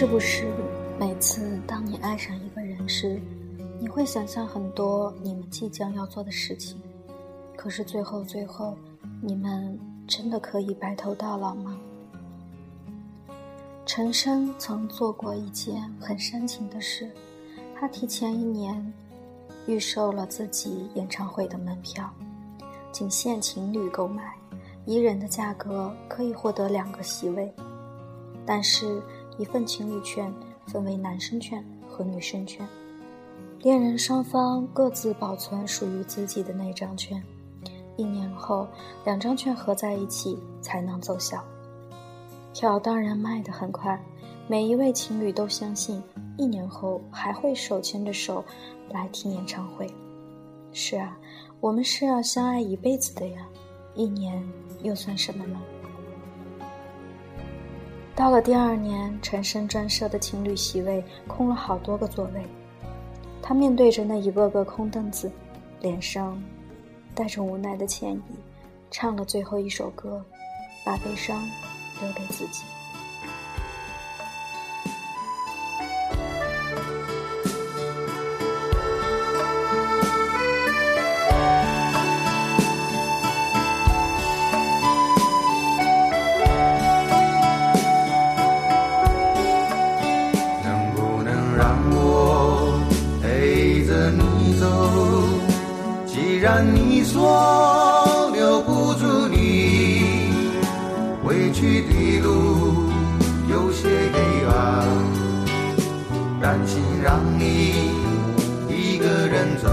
是不是每次当你爱上一个人时，你会想象很多你们即将要做的事情？可是最后，最后，你们真的可以白头到老吗？陈升曾做过一件很煽情的事，他提前一年预售了自己演唱会的门票，仅限情侣购买，一人的价格可以获得两个席位，但是，一份情侣券分为男生券和女生券，恋人双方各自保存属于自己的那张券，一年后，两张券合在一起才能奏效。票当然卖得很快，每一位情侣都相信一年后还会手牵着手来听演唱会。是啊，我们是要相爱一辈子的呀，一年又算什么呢？到了第二年，陈升专设的情侣席位空了好多个座位，他面对着那一个个空凳子，脸上带着无奈的歉意，唱了最后一首歌，把悲伤。留给自己。你说留不住你，回去的路有些黑暗，担心让你一个人走。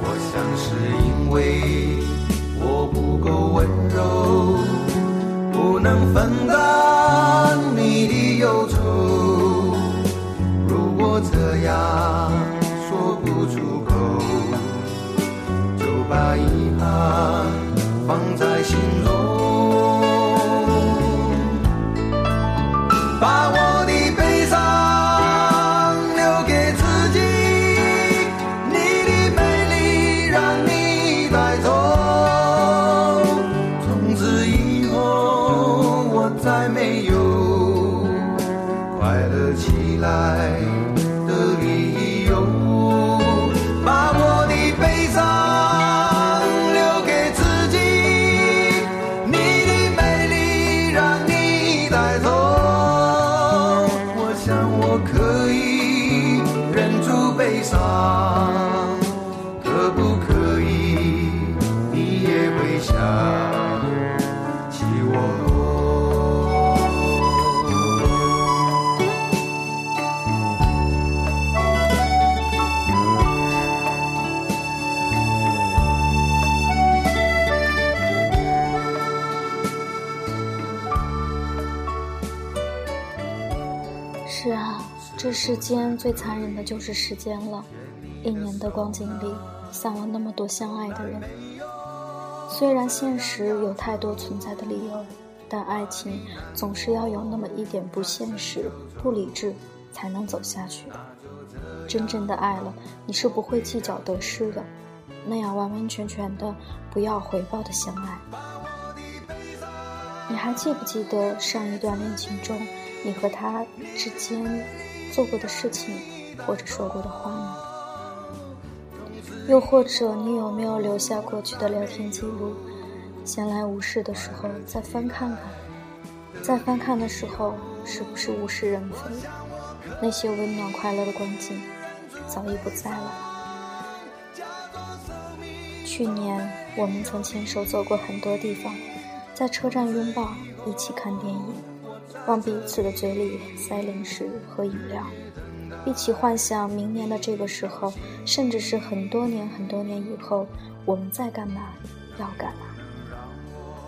我想是因为我不够温柔。不能分担是啊，这世间最残忍的就是时间了。一年的光景里，散了那么多相爱的人。虽然现实有太多存在的理由，但爱情总是要有那么一点不现实、不理智，才能走下去。真正的爱了，你是不会计较得失的，那样完完全全的不要回报的相爱。你还记不记得上一段恋情中？你和他之间做过的事情，或者说过的话呢？又或者你有没有留下过去的聊天记录？闲来无事的时候再翻看看，在翻看的时候是不是物是人非？那些温暖快乐的光景早已不在了。去年我们曾牵手走过很多地方，在车站拥抱，一起看电影。往彼此的嘴里塞零食和饮料，一起幻想明年的这个时候，甚至是很多年很多年以后，我们在干嘛，要干嘛。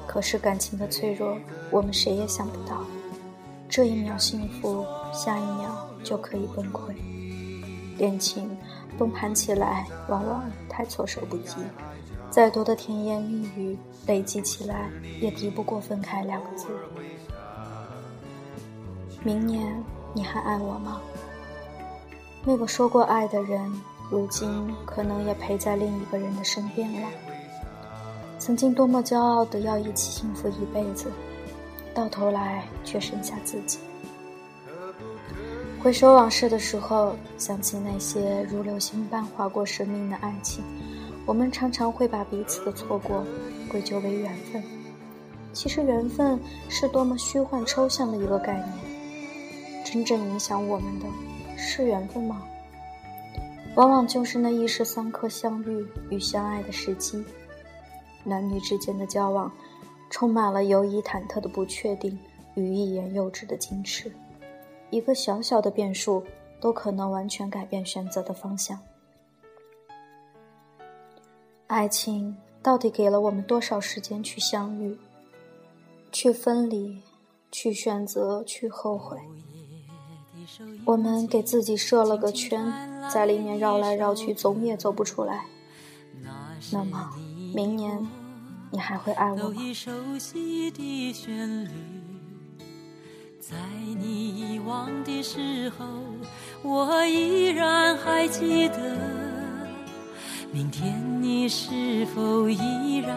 可是感情的脆弱，我们谁也想不到，这一秒幸福，下一秒就可以崩溃。恋情崩盘起来，往往太措手不及，再多的甜言蜜语累积起来，也敌不过分开两个字。明年你还爱我吗？那个说过爱的人，如今可能也陪在另一个人的身边了。曾经多么骄傲的要一起幸福一辈子，到头来却剩下自己。回首往事的时候，想起那些如流星般划过生命的爱情，我们常常会把彼此的错过归咎为缘分。其实，缘分是多么虚幻抽象的一个概念。真正影响我们的，是缘分吗？往往就是那一时三刻相遇与相爱的时机。男女之间的交往，充满了犹疑忐忑的不确定与欲言又止的矜持。一个小小的变数，都可能完全改变选择的方向。爱情到底给了我们多少时间去相遇、去分离、去选择、去后悔？我们给自己设了个圈，在里面绕来绕去，总也走不出来。那么，明年你还会爱我吗？在你遗忘的时候，我依然还记得。明天你是否依然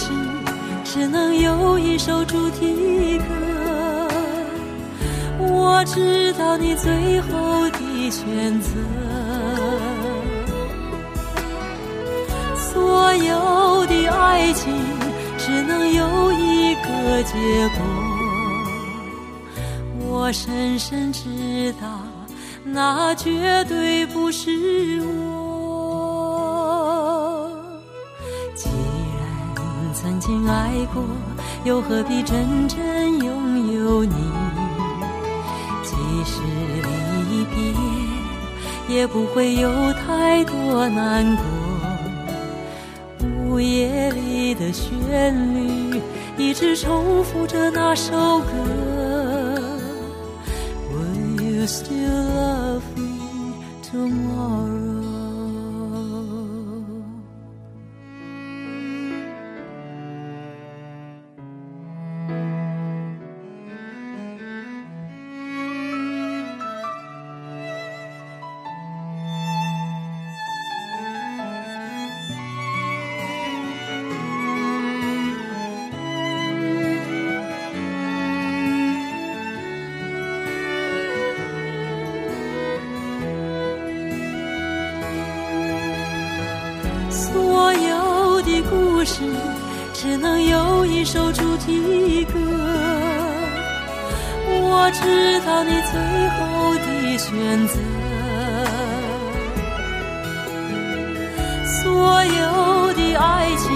的故事只能有一首主题歌。我知道你最后的选择。所有的爱情只能有一个结果，我深深知道，那绝对不是我。曾经爱过，又何必真正拥有你？即使离别，也不会有太多难过。午夜里的旋律，一直重复着那首歌。Will you still love 故事只能有一首主题歌。我知道你最后的选择。所有的爱情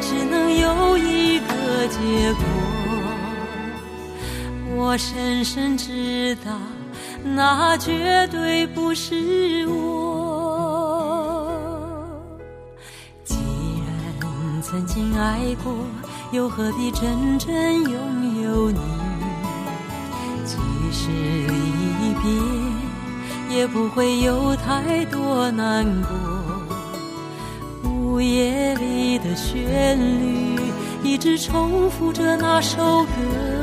只能有一个结果。我深深知道，那绝对不是我。曾经爱过，又何必真正拥有你？即使离别，也不会有太多难过。午夜里的旋律，一直重复着那首歌。